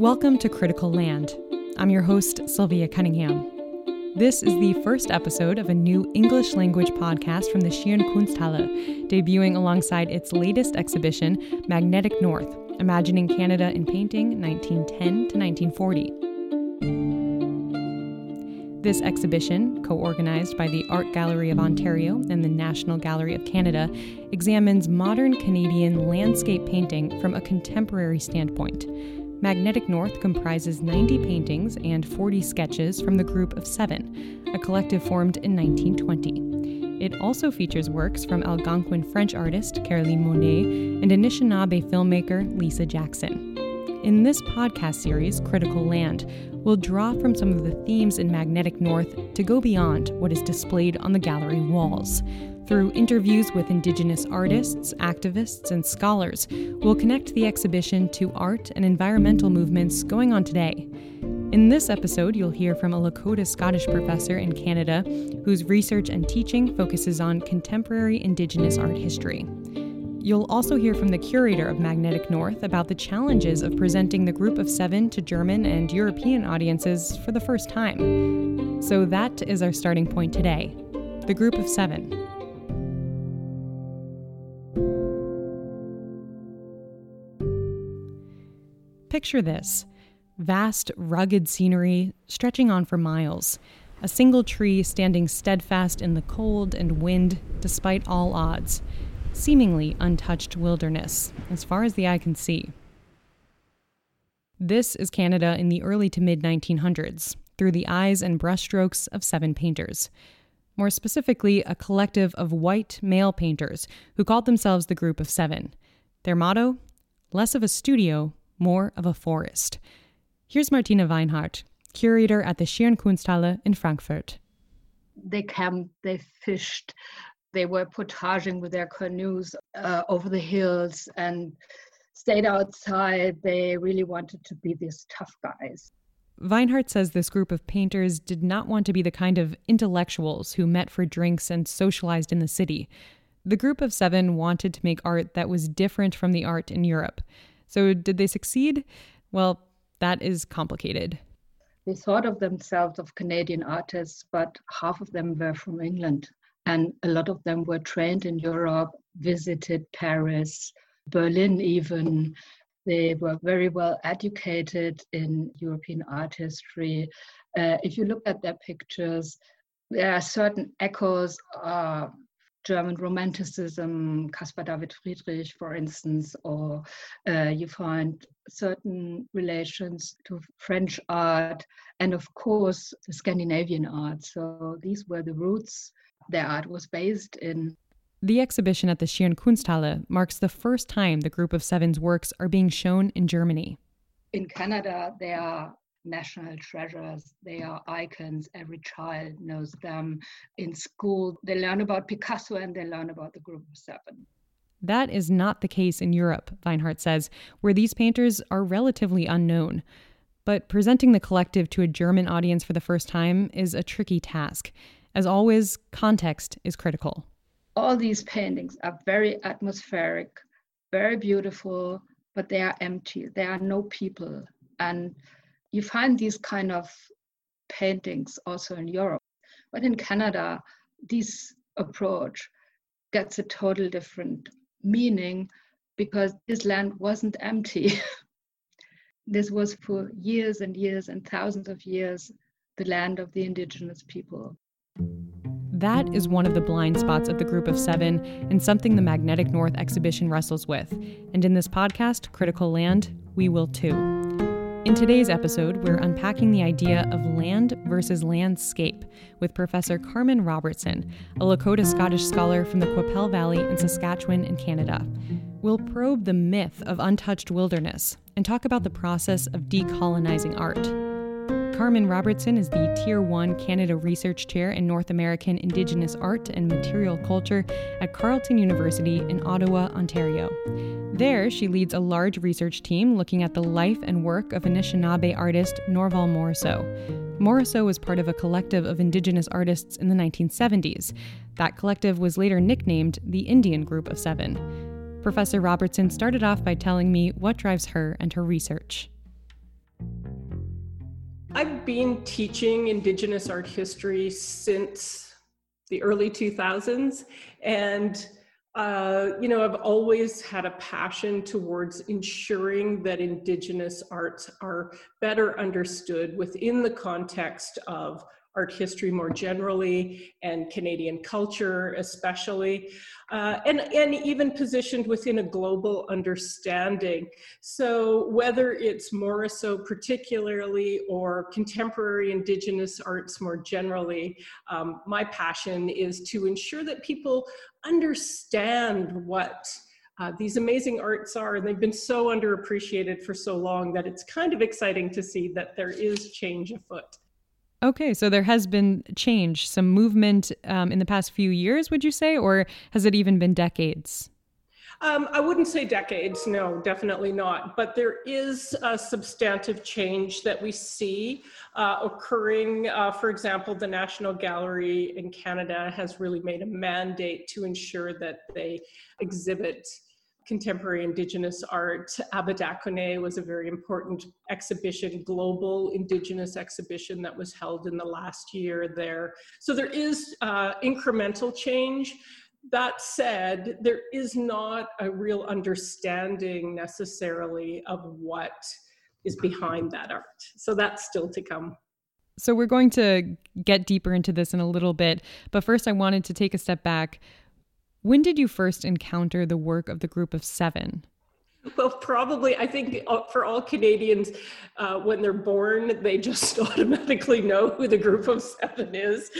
Welcome to Critical Land. I'm your host, Sylvia Cunningham. This is the first episode of a new English language podcast from the Schirn Kunsthalle, debuting alongside its latest exhibition, Magnetic North Imagining Canada in Painting 1910 to 1940. This exhibition, co organized by the Art Gallery of Ontario and the National Gallery of Canada, examines modern Canadian landscape painting from a contemporary standpoint. Magnetic North comprises 90 paintings and 40 sketches from the Group of Seven, a collective formed in 1920. It also features works from Algonquin French artist Caroline Monnet and Anishinaabe filmmaker Lisa Jackson. In this podcast series, Critical Land, we'll draw from some of the themes in Magnetic North to go beyond what is displayed on the gallery walls. Through interviews with Indigenous artists, activists, and scholars, we'll connect the exhibition to art and environmental movements going on today. In this episode, you'll hear from a Lakota Scottish professor in Canada whose research and teaching focuses on contemporary Indigenous art history. You'll also hear from the curator of Magnetic North about the challenges of presenting the group of seven to German and European audiences for the first time. So, that is our starting point today the group of seven. Picture this vast, rugged scenery stretching on for miles. A single tree standing steadfast in the cold and wind despite all odds. Seemingly untouched wilderness, as far as the eye can see. This is Canada in the early to mid 1900s, through the eyes and brushstrokes of seven painters. More specifically, a collective of white male painters who called themselves the Group of Seven. Their motto less of a studio, more of a forest. Here's Martina Weinhardt, curator at the Schirn Kunsthalle in Frankfurt. They camped, they fished, they were portaging with their canoes uh, over the hills and stayed outside. They really wanted to be these tough guys. Weinhardt says this group of painters did not want to be the kind of intellectuals who met for drinks and socialized in the city. The group of seven wanted to make art that was different from the art in Europe. So, did they succeed? Well, that is complicated. They thought of themselves of Canadian artists, but half of them were from England. And a lot of them were trained in Europe, visited Paris, Berlin, even. They were very well educated in European art history. Uh, if you look at their pictures, there are certain echoes uh, German Romanticism, Caspar David Friedrich, for instance, or uh, you find certain relations to French art, and of course, the Scandinavian art. So these were the roots their art was based in. The exhibition at the Schirn Kunsthalle marks the first time the Group of Seven's works are being shown in Germany. In Canada, there are national treasures. They are icons. Every child knows them. In school, they learn about Picasso and they learn about the Group of Seven. That is not the case in Europe, Weinhardt says, where these painters are relatively unknown. But presenting the collective to a German audience for the first time is a tricky task. As always, context is critical. All these paintings are very atmospheric, very beautiful, but they are empty. There are no people. And you find these kind of paintings also in Europe. But in Canada, this approach gets a total different meaning because this land wasn't empty. this was for years and years and thousands of years the land of the indigenous people. That is one of the blind spots of the Group of Seven and something the Magnetic North exhibition wrestles with. And in this podcast, Critical Land, we will too. In today's episode, we're unpacking the idea of land versus landscape with Professor Carmen Robertson, a Lakota Scottish scholar from the Qu'Appelle Valley in Saskatchewan in Canada. We'll probe the myth of untouched wilderness and talk about the process of decolonizing art. Carmen Robertson is the Tier 1 Canada Research Chair in North American Indigenous Art and Material Culture at Carleton University in Ottawa, Ontario. There, she leads a large research team looking at the life and work of Anishinaabe artist Norval Morrisseau. Morrisseau was part of a collective of Indigenous artists in the 1970s. That collective was later nicknamed the Indian Group of Seven. Professor Robertson started off by telling me what drives her and her research. I've been teaching Indigenous art history since the early 2000s. And, uh, you know, I've always had a passion towards ensuring that Indigenous arts are better understood within the context of art history more generally and Canadian culture especially, uh, and, and even positioned within a global understanding. So whether it's Morrisseau particularly or contemporary Indigenous arts more generally, um, my passion is to ensure that people understand what uh, these amazing arts are, and they've been so underappreciated for so long that it's kind of exciting to see that there is change afoot. Okay, so there has been change, some movement um, in the past few years, would you say, or has it even been decades? Um, I wouldn't say decades, no, definitely not. But there is a substantive change that we see uh, occurring. Uh, for example, the National Gallery in Canada has really made a mandate to ensure that they exhibit contemporary indigenous art. Abadakone was a very important exhibition, global indigenous exhibition that was held in the last year there. So there is uh, incremental change. That said, there is not a real understanding necessarily of what is behind that art. So that's still to come. So we're going to get deeper into this in a little bit, but first I wanted to take a step back. When did you first encounter the work of the group of seven? Well, probably, I think uh, for all Canadians, uh, when they're born, they just automatically know who the group of seven is.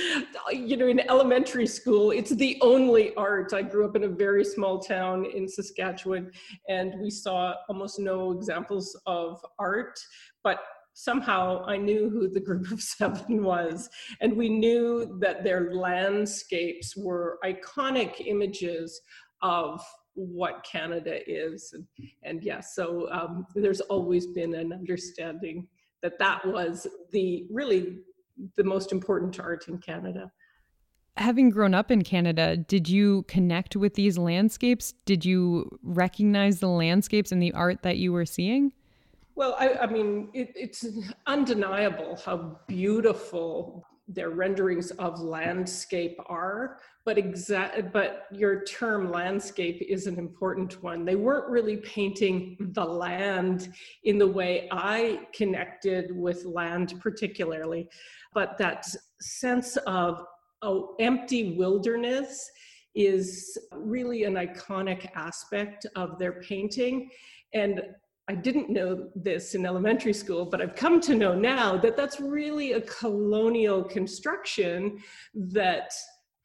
You know, in elementary school, it's the only art. I grew up in a very small town in Saskatchewan, and we saw almost no examples of art. But somehow I knew who the group of seven was. And we knew that their landscapes were iconic images of what Canada is. And, and yes, yeah, so um, there's always been an understanding that that was the really the most important art in Canada. Having grown up in Canada, did you connect with these landscapes? Did you recognize the landscapes and the art that you were seeing? Well, I, I mean, it, it's undeniable how beautiful their renderings of landscape are, but exact, but your term landscape is an important one. They weren't really painting the land in the way I connected with land, particularly, but that sense of oh, empty wilderness is really an iconic aspect of their painting. And I didn't know this in elementary school, but I've come to know now that that's really a colonial construction that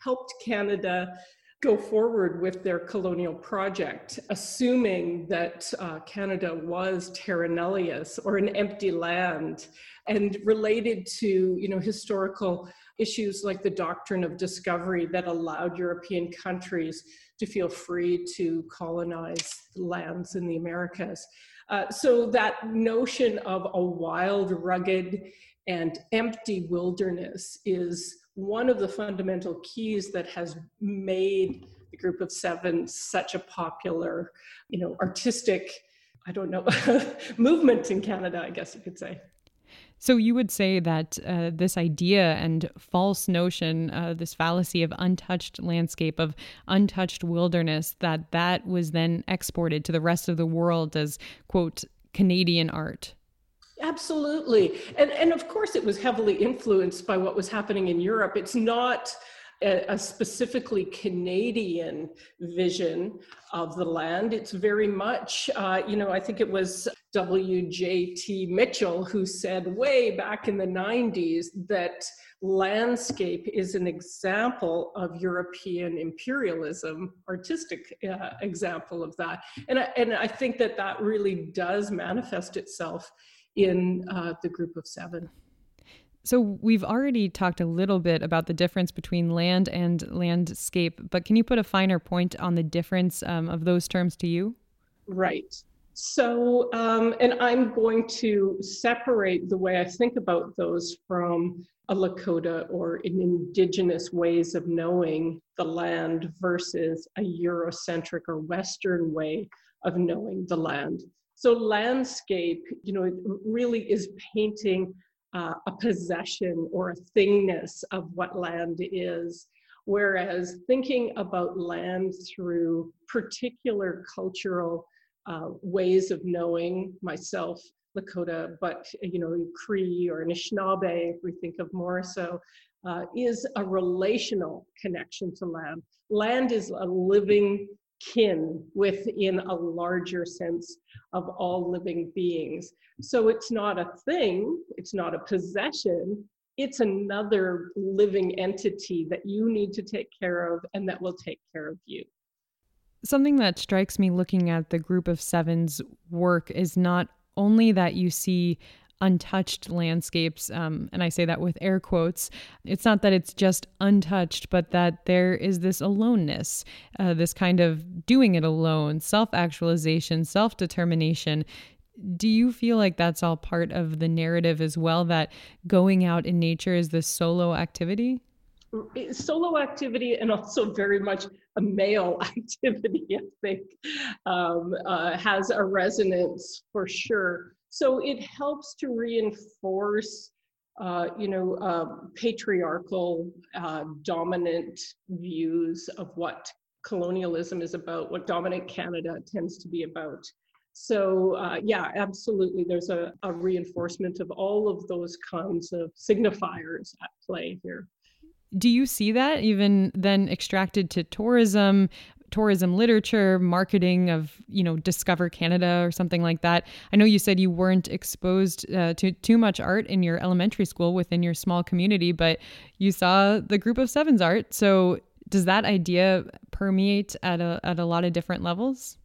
helped Canada go forward with their colonial project, assuming that uh, Canada was terra nullius or an empty land and related to you know historical issues like the doctrine of discovery that allowed European countries to feel free to colonize lands in the Americas. Uh, so that notion of a wild, rugged, and empty wilderness is one of the fundamental keys that has made the group of seven such a popular, you know, artistic, I don't know, movement in Canada, I guess you could say. So you would say that uh, this idea and false notion, uh, this fallacy of untouched landscape, of untouched wilderness, that that was then exported to the rest of the world as quote Canadian art. Absolutely, and and of course it was heavily influenced by what was happening in Europe. It's not a, a, specifically Canadian vision of the land. It's very much, uh, you know, I think it was W.J.T. Mitchell who said way back in the 90s that landscape is an example of European imperialism, artistic uh, example of that. And I, and I think that that really does manifest itself in uh, the group of seven. So, we've already talked a little bit about the difference between land and landscape, but can you put a finer point on the difference um, of those terms to you? Right. So, um, and I'm going to separate the way I think about those from a Lakota or an indigenous ways of knowing the land versus a Eurocentric or Western way of knowing the land. So, landscape, you know, it really is painting uh, a possession or a thingness of what land is. Whereas thinking about land through particular cultural uh, ways of knowing myself, Lakota, but you know, Cree or Anishinaabe, if we think of more so, uh, is a relational connection to land. Land is a living kin within a larger sense of all living beings. So it's not a thing, it's not a possession, it's another living entity that you need to take care of and that will take care of you. Something that strikes me looking at the group of sevens work is not only that you see untouched landscapes, um, and I say that with air quotes. It's not that it's just untouched, but that there is this aloneness, uh, this kind of doing it alone, self actualization, self determination. Do you feel like that's all part of the narrative as well? That going out in nature is this solo activity? Solo activity and also very much a male activity, I think, um, uh, has a resonance for sure. So it helps to reinforce, uh, you know, uh, patriarchal, uh, dominant views of what colonialism is about, what dominant Canada tends to be about. So uh, yeah, absolutely, there's a, a reinforcement of all of those kinds of signifiers at play here do you see that even then extracted to tourism tourism literature, marketing of, you know, Discover Canada or something like that. I know you said you weren't exposed uh, to too much art in your elementary school within your small community, but you saw the group of sevens art. So does that idea permeate at a, at a lot of different levels?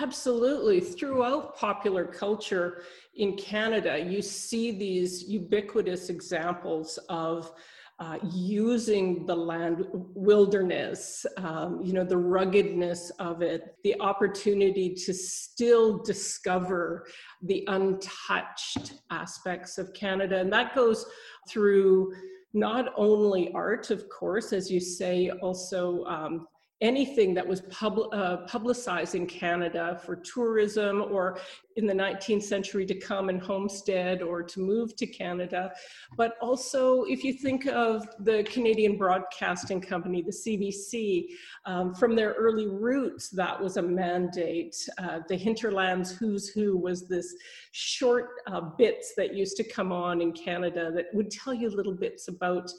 Absolutely. Throughout popular culture in Canada, you see these ubiquitous examples of uh, using the land wilderness, um, you know, the ruggedness of it, the opportunity to still discover the untouched aspects of Canada. And that goes through not only art, of course, as you say, also um, anything that was pub, uh, publicized in Canada for tourism or in the 19th century to come and homestead or to move to Canada. But also, if you think of the Canadian Broadcasting Company, the CBC, um, from their early roots, that was a mandate. Uh, the Hinterlands Who's Who was this short uh, bits that used to come on in Canada that would tell you little bits about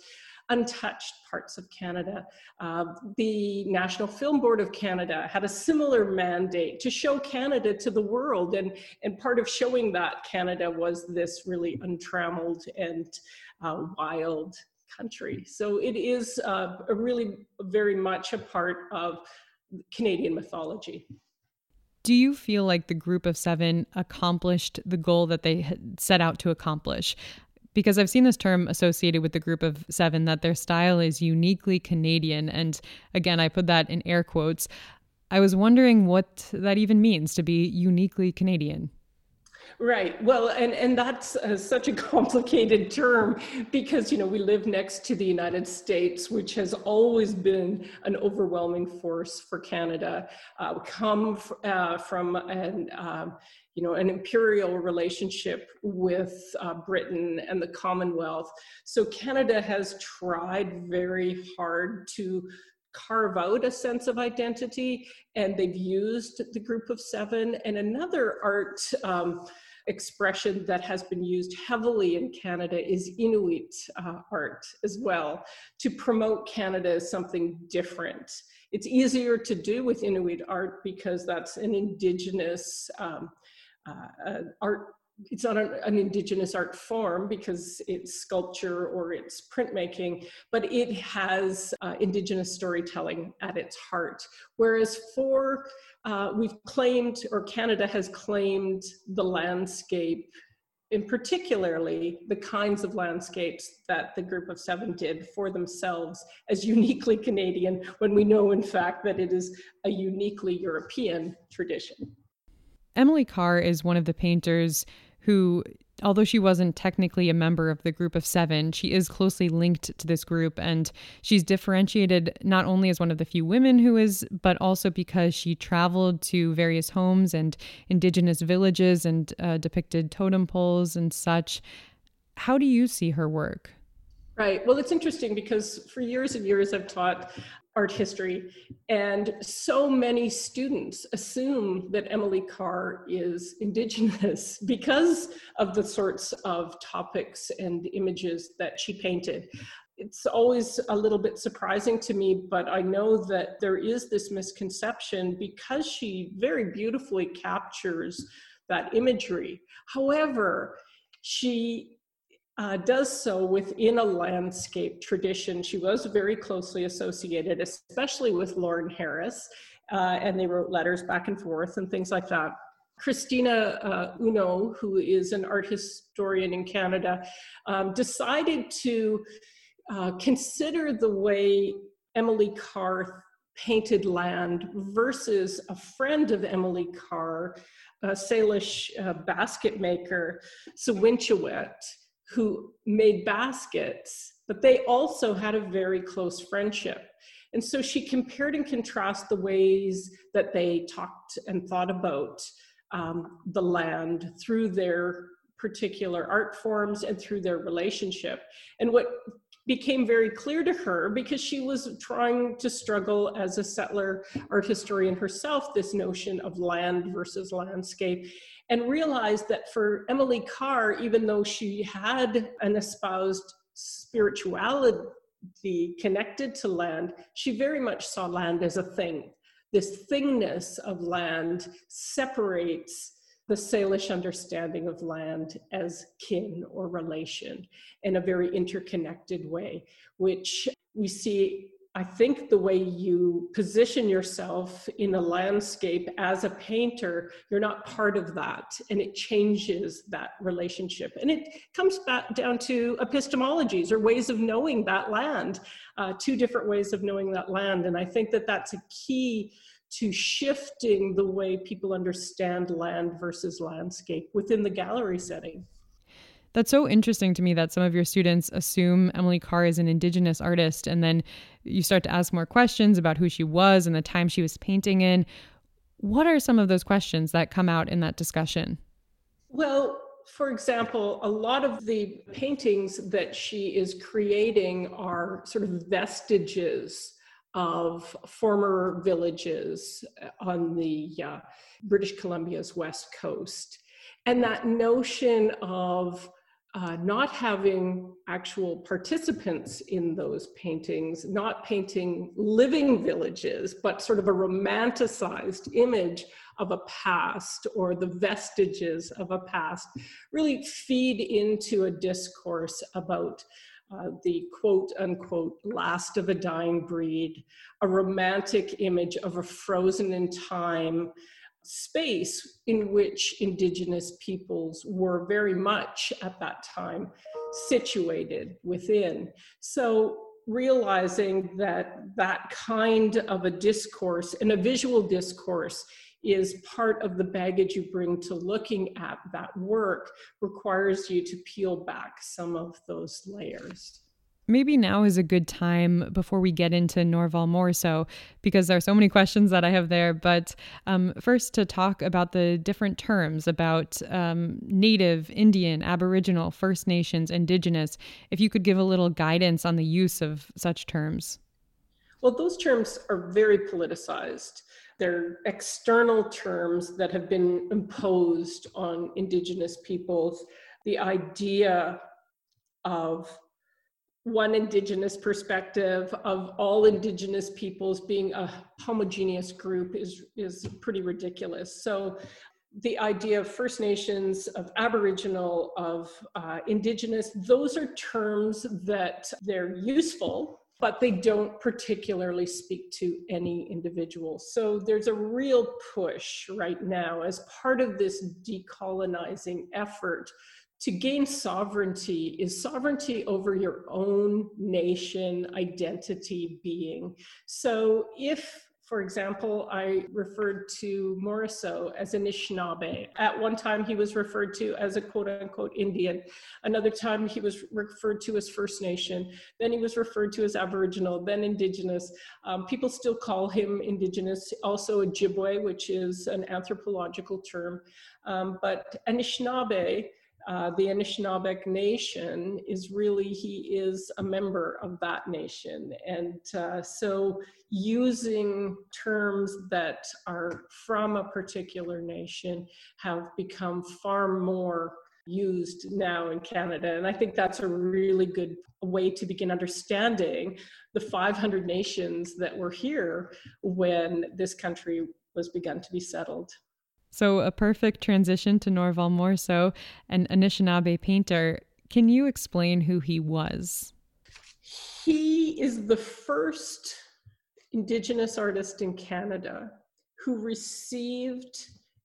untouched parts of Canada. Uh, the National Film Board of Canada had a similar mandate to show Canada to the world, and, and part of showing that Canada was this really untrammeled and uh, wild country. So it is uh, a really very much a part of Canadian mythology. Do you feel like the group of seven accomplished the goal that they had set out to accomplish? Because I've seen this term associated with the group of seven that their style is uniquely Canadian. And again, I put that in air quotes. I was wondering what that even means to be uniquely Canadian. Right. Well, and and that's uh, such a complicated term because you know we live next to the United States, which has always been an overwhelming force for Canada. Uh, come f- uh, from an um, you know, an imperial relationship with uh, Britain and the Commonwealth. So Canada has tried very hard to carve out a sense of identity, and they've used the group of seven. And another art um, expression that has been used heavily in Canada is Inuit uh, art as well to promote Canada as something different. It's easier to do with Inuit art because that's an indigenous um, uh, art it's not an, indigenous art form because it's sculpture or it's printmaking, but it has uh, indigenous storytelling at its heart. Whereas for, uh, we've claimed, or Canada has claimed the landscape, in particularly the kinds of landscapes that the group of seven did for themselves as uniquely Canadian, when we know in fact that it is a uniquely European tradition. Emily Carr is one of the painters who, although she wasn't technically a member of the group of seven, she is closely linked to this group. And she's differentiated not only as one of the few women who is, but also because she traveled to various homes and indigenous villages and uh, depicted totem poles and such. How do you see her work? Right. Well, it's interesting because for years and years I've taught art history, and so many students assume that Emily Carr is Indigenous because of the sorts of topics and images that she painted. It's always a little bit surprising to me, but I know that there is this misconception because she very beautifully captures that imagery. However, she uh, does so within a landscape tradition. She was very closely associated, especially with Lawren Harris, uh, and they wrote letters back and forth and things like that. Kristina uh, Huneault, who is an art historian in Canada, um, decided to uh, consider the way Emily Carr painted land versus a friend of Emily Carr, a Salish uh, basket maker, Sewinchewet, who made baskets, but they also had a very close friendship. And so she compared and contrasted the ways that they talked and thought about um, the land through their particular art forms and through their relationship. And what became very clear to her because she was trying to struggle as a settler art historian herself this notion of land versus landscape and realized that for Emily Carr, even though she had an espoused spirituality connected to land, she very much saw land as a thing. This thingness of land separates the Salish understanding of land as kin or relation in a very interconnected way, which we see I think the way you position yourself in a landscape as a painter, you're not part of that, and it changes that relationship. And it comes back down to epistemologies or ways of knowing that land, uh, two different ways of knowing that land. And I think that that's a key to shifting the way people understand land versus landscape within the gallery setting. That's so interesting to me that some of your students assume Emily Carr is an Indigenous artist, and then you start to ask more questions about who she was and the time she was painting in. What are some of those questions that come out in that discussion? Well, for example, a lot of the paintings that she is creating are sort of vestiges of former villages on the uh, British Columbia's west coast. And that notion of uh, not having actual participants in those paintings, not painting living villages, but sort of a romanticized image of a past or the vestiges of a past, really feed into a discourse about uh, the quote unquote last of a dying breed, a romantic image of a frozen in time space in which indigenous peoples were very much at that time situated within. So realizing that that kind of a discourse and a visual discourse is part of the baggage you bring to looking at that work requires you to peel back some of those layers maybe now is a good time before we get into Norval more so, because there are so many questions that I have there. But um, first, to talk about the different terms about um, Native, Indian, Aboriginal, First Nations, Indigenous, if you could give a little guidance on the use of such terms. Well, those terms are very politicized. They're external terms that have been imposed on Indigenous peoples. The idea of one indigenous perspective of all indigenous peoples being a homogeneous group is is pretty ridiculous so the idea of first nations of aboriginal of uh, indigenous those are terms that they're useful but they don't particularly speak to any individual. So there's a real push right now as part of this decolonizing effort to gain sovereignty is sovereignty over your own nation, identity, being. So if for example, I referred to Morrisseau as an Anishinaabe. At one time, he was referred to as a quote unquote Indian. Another time, he was referred to as First Nation. Then he was referred to as Aboriginal, then Indigenous. Um, people still call him Indigenous, also Ojibwe, which is an anthropological term. Um, but Anishinaabe uh, the Anishinaabeg Nation is really, he is a member of that nation. And uh, so using terms that are from a particular nation have become far more used now in Canada. And I think that's a really good way to begin understanding the 500 nations that were here when this country was begun to be settled. So, a perfect transition to Norval Morrisseau, an Anishinaabe painter. Can you explain who he was? He is the first Indigenous artist in Canada who received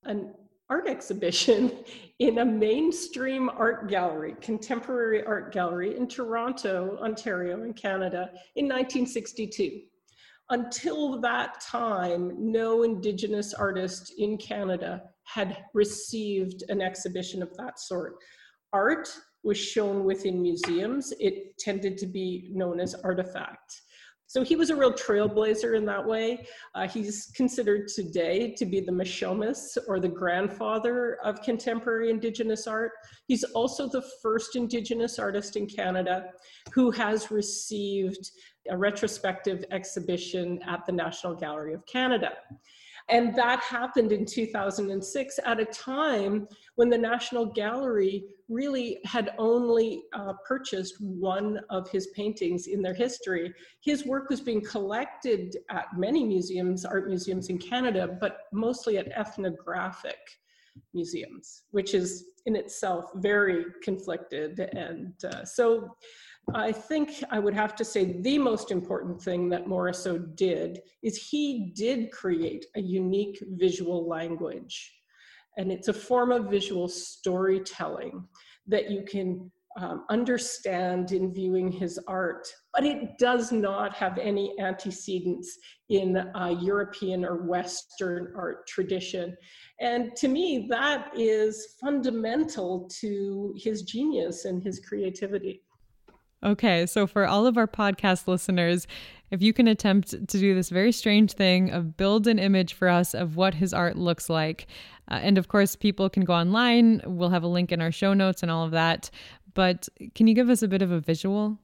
an art exhibition in a mainstream art gallery, contemporary art gallery in Toronto, Ontario, in Canada in 1962. Until that time, no Indigenous artist in Canada had received an exhibition of that sort. Art was shown within museums. It tended to be known as artifact. So he was a real trailblazer in that way. Uh, he's considered today to be the Mishomis or the grandfather of contemporary Indigenous art. He's also the first Indigenous artist in Canada who has received a retrospective exhibition at the National Gallery of Canada. And that happened in 2006 at a time when the National Gallery really had only uh, purchased one of his paintings in their history. His work was being collected at many museums, art museums in Canada, but mostly at ethnographic museums, which is in itself very conflicted. And uh, so I think I would have to say the most important thing that Morrisseau did is he did create a unique visual language. And it's a form of visual storytelling that you can um, understand in viewing his art, but it does not have any antecedents in a European or Western art tradition. And to me, that is fundamental to his genius and his creativity. Okay, so for all of our podcast listeners, if you can attempt to do this very strange thing of build an image for us of what his art looks like. Uh, and of course, people can go online. We'll have a link in our show notes and all of that. But can you give us a bit of a visual?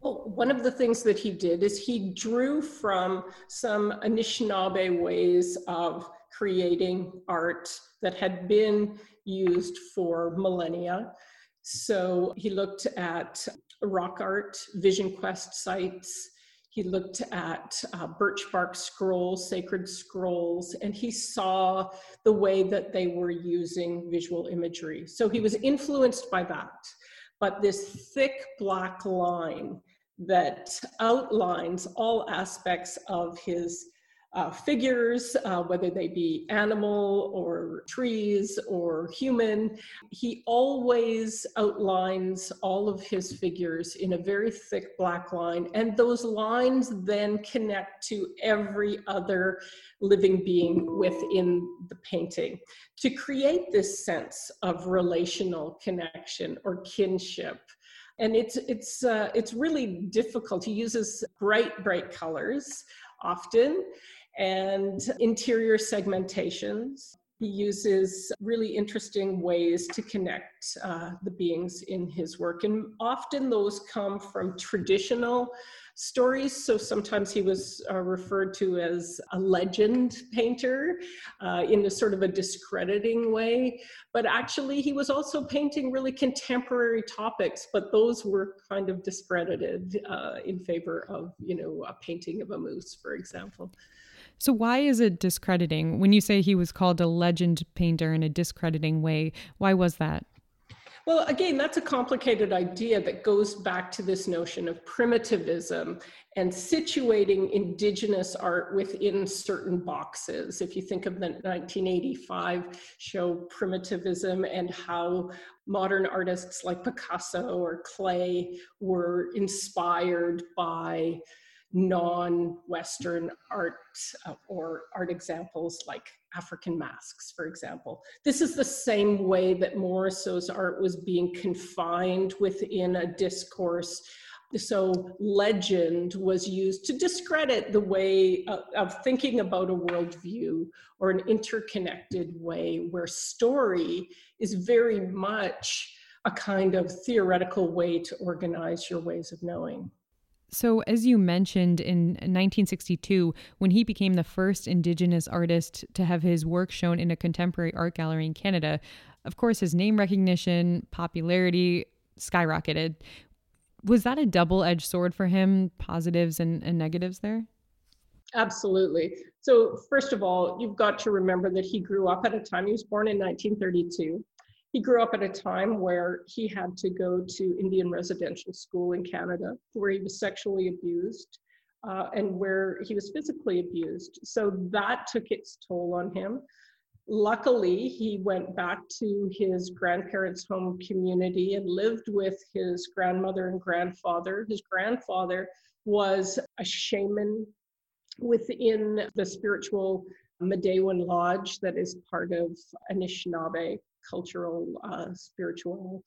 Well, one of the things that he did is he drew from some Anishinaabe ways of creating art that had been used for millennia. So he looked at rock art, Vision Quest sites. He looked at uh, birch bark scrolls, sacred scrolls, and he saw the way that they were using visual imagery. So he was influenced by that. But this thick black line that outlines all aspects of his uh, figures, uh, whether they be animal or trees or human. He always outlines all of his figures in a very thick black line, and those lines then connect to every other living being within the painting to create this sense of relational connection or kinship and it's it's uh, it's really difficult. He uses bright bright colors often, and interior segmentations. He uses really interesting ways to connect uh, the beings in his work, and often those come from traditional stories. So sometimes he was uh, referred to as a legend painter uh, in a sort of a discrediting way. But actually, he was also painting really contemporary topics, but those were kind of discredited uh, in favor of, you know, a painting of a moose, for example. So, why is it discrediting? When you say he was called a legend painter in a discrediting way, why was that? Well, again, that's a complicated idea that goes back to this notion of primitivism and situating indigenous art within certain boxes. If you think of the 1985 show Primitivism and how modern artists like Picasso or Klee were inspired by non-Western art uh, or art examples like African masks, for example. This is the same way that Morrisseau's art was being confined within a discourse. So legend was used to discredit the way of, of thinking about a worldview or an interconnected way where story is very much a kind of theoretical way to organize your ways of knowing. So, as you mentioned in 1962, when he became the first Indigenous artist to have his work shown in a contemporary art gallery in Canada, of course, his name recognition, popularity skyrocketed. Was that a double edged sword for him, positives and, and negatives there? Absolutely. So, first of all, you've got to remember that he grew up at a time, he was born in 1932. He grew up at a time where he had to go to Indian residential school in Canada, where he was sexually abused uh, and where he was physically abused. So that took its toll on him. Luckily, he went back to his grandparents' home community and lived with his grandmother and grandfather. His grandfather was a shaman within the spiritual Midewiwin Lodge that is part of Anishinaabe cultural, uh, spiritual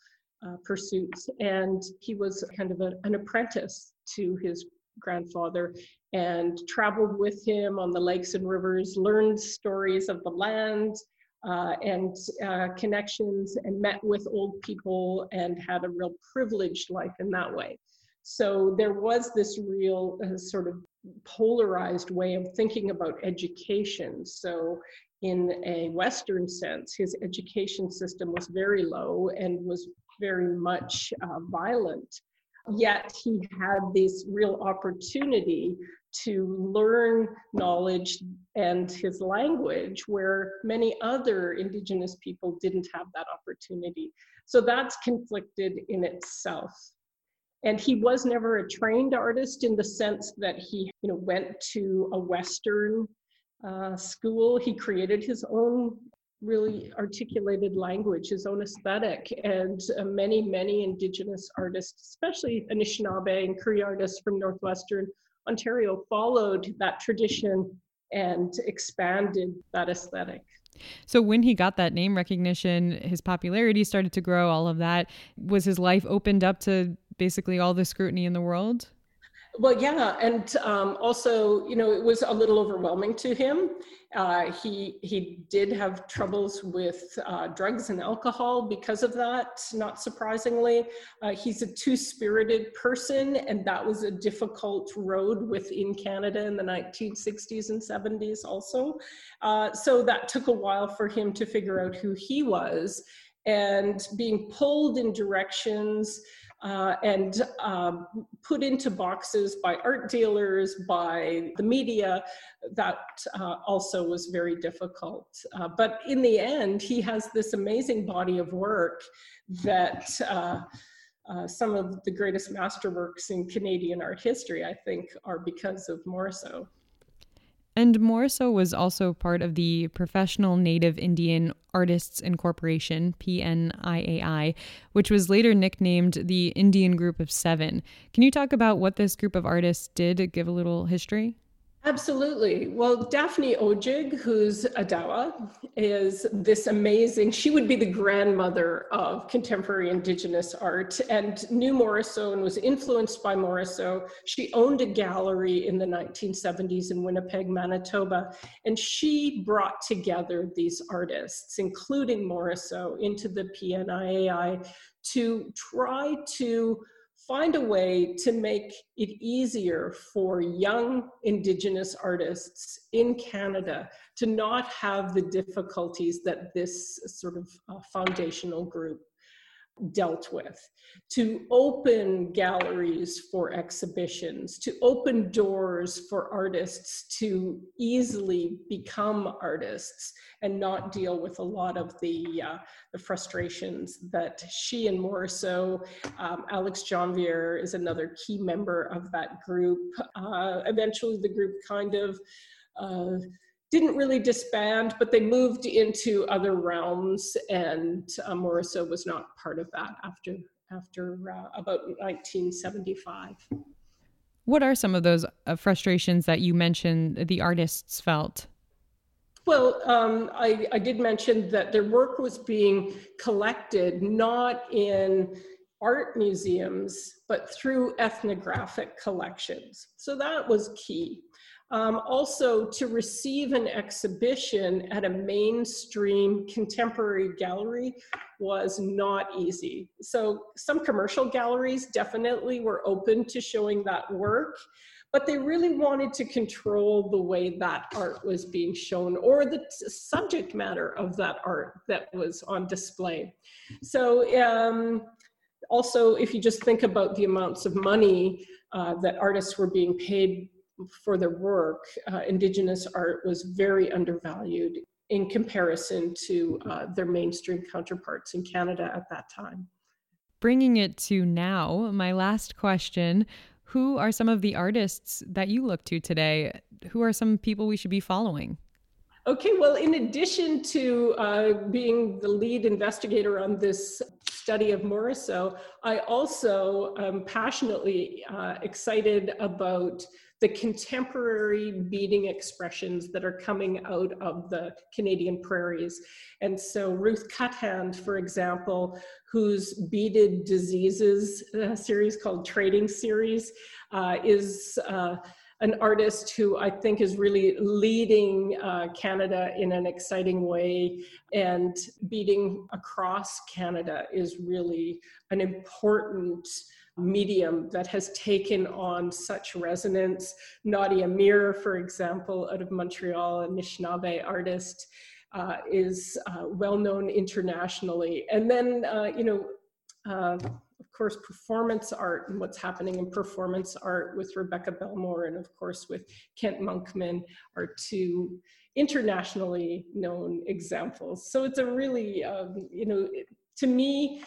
uh, pursuits. And he was kind of a, an apprentice to his grandfather and traveled with him on the lakes and rivers, learned stories of the land uh, and uh, connections, and met with old people and had a real privileged life in that way. So there was this real uh, sort of polarized way of thinking about education. So in a Western sense, his education system was very low and was very much uh, violent. Yet he had this real opportunity to learn knowledge and his language where many other Indigenous people didn't have that opportunity. So that's conflicted in itself. And he was never a trained artist in the sense that he you know, went to a Western uh, school. He created his own really articulated language, his own aesthetic, and uh, many, many Indigenous artists, especially Anishinaabe and Cree artists from Northwestern Ontario, followed that tradition and expanded that aesthetic. So when he got that name recognition, his popularity started to grow, all of that. Was his life opened up to basically all the scrutiny in the world? Well, yeah, and um, also, you know, it was a little overwhelming to him. Uh, he he did have troubles with uh, drugs and alcohol because of that. Not surprisingly, uh, he's a two-spirited person, and that was a difficult road within Canada in the 1960s and 70s, also. Uh, so that took a while for him to figure out who he was, and being pulled in directions uh, and uh, put into boxes by art dealers, by the media, that uh, also was very difficult. Uh, but in the end, he has this amazing body of work that uh, uh, some of the greatest masterworks in Canadian art history, I think, are because of Morrisseau. And Morrisseau was also part of the Professional Native Indian Artists Incorporation, PNIAI, which was later nicknamed the Indian Group of Seven. Can you talk about what this group of artists did? Give a little history? Absolutely. Well, Daphne Odjig, who's Odawa, is this amazing, she would be the grandmother of contemporary Indigenous art and knew Morrisseau and was influenced by Morrisseau. She owned a gallery in the 1970s in Winnipeg, Manitoba, and she brought together these artists, including Morrisseau, into the PNIAI to try to find a way to make it easier for young Indigenous artists in Canada to not have the difficulties that this sort of uh, foundational group dealt with, to open galleries for exhibitions, to open doors for artists to easily become artists and not deal with a lot of the, uh, the frustrations that she and Morrisseau, um, Alex Janvier is another key member of that group. Uh, eventually the group kind of uh, didn't really disband, but they moved into other realms, and uh, Morrisseau was not part of that after after uh, about 1975. What are some of those uh, frustrations that you mentioned the artists felt? Well, um, I, I did mention that their work was being collected not in art museums, but through ethnographic collections. So that was key. Um, also, to receive an exhibition at a mainstream contemporary gallery was not easy. So, some commercial galleries definitely were open to showing that work, but they really wanted to control the way that art was being shown or the subject matter of that art that was on display. So, um, also, if you just think about the amounts of money uh, that artists were being paid for their work, uh, Indigenous art was very undervalued in comparison to uh, their mainstream counterparts in Canada at that time. Bringing it to now, my last question Who are some of the artists that you look to today? Who are some people we should be following? Okay, well, in addition to uh, being the lead investigator on this study of Morrisseau, I also am passionately uh, excited about the contemporary beading expressions that are coming out of the Canadian prairies. And so Ruth Cuthand, for example, whose beaded diseases uh, series called Trading Series uh, is uh, an artist who I think is really leading uh, Canada in an exciting way. And beading across Canada is really an important medium that has taken on such resonance. Nadia Myre, for example, out of Montreal, a Anishinaabe artist, uh, is uh, well known internationally. And then, uh, you know, uh, of course, performance art and what's happening in performance art with Rebecca Belmore and, of course, with Kent Monkman are two internationally known examples. So it's a really, um, you know, to me,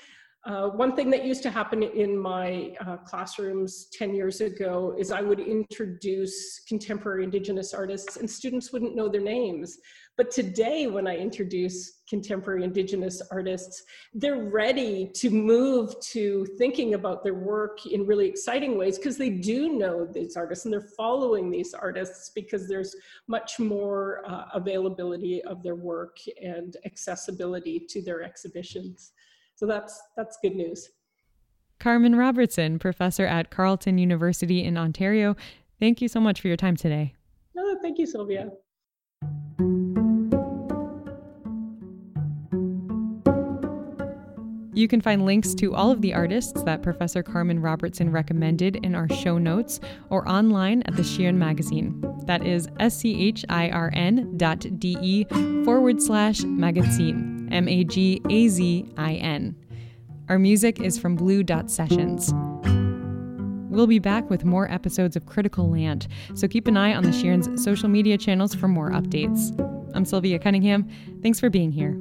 uh, one thing that used to happen in my uh, classrooms 10 years ago is I would introduce contemporary Indigenous artists and students wouldn't know their names. But today, when I introduce contemporary Indigenous artists, they're ready to move to thinking about their work in really exciting ways because they do know these artists and they're following these artists because there's much more uh, availability of their work and accessibility to their exhibitions. So that's that's good news. Carmen Robertson, professor at Carleton University in Ontario, thank you so much for your time today. Oh, thank you, Sylvia. You can find links to all of the artists that Professor Carmen Robertson recommended in our show notes or online at the Schirn magazine. That is S C H I R N dot D E forward slash magazine, M A G A Z I N. Our music is from Blue Dot Sessions. We'll be back with more episodes of Critical Land, so keep an eye on the Schirn's social media channels for more updates. I'm Sylvia Cunningham. Thanks for being here.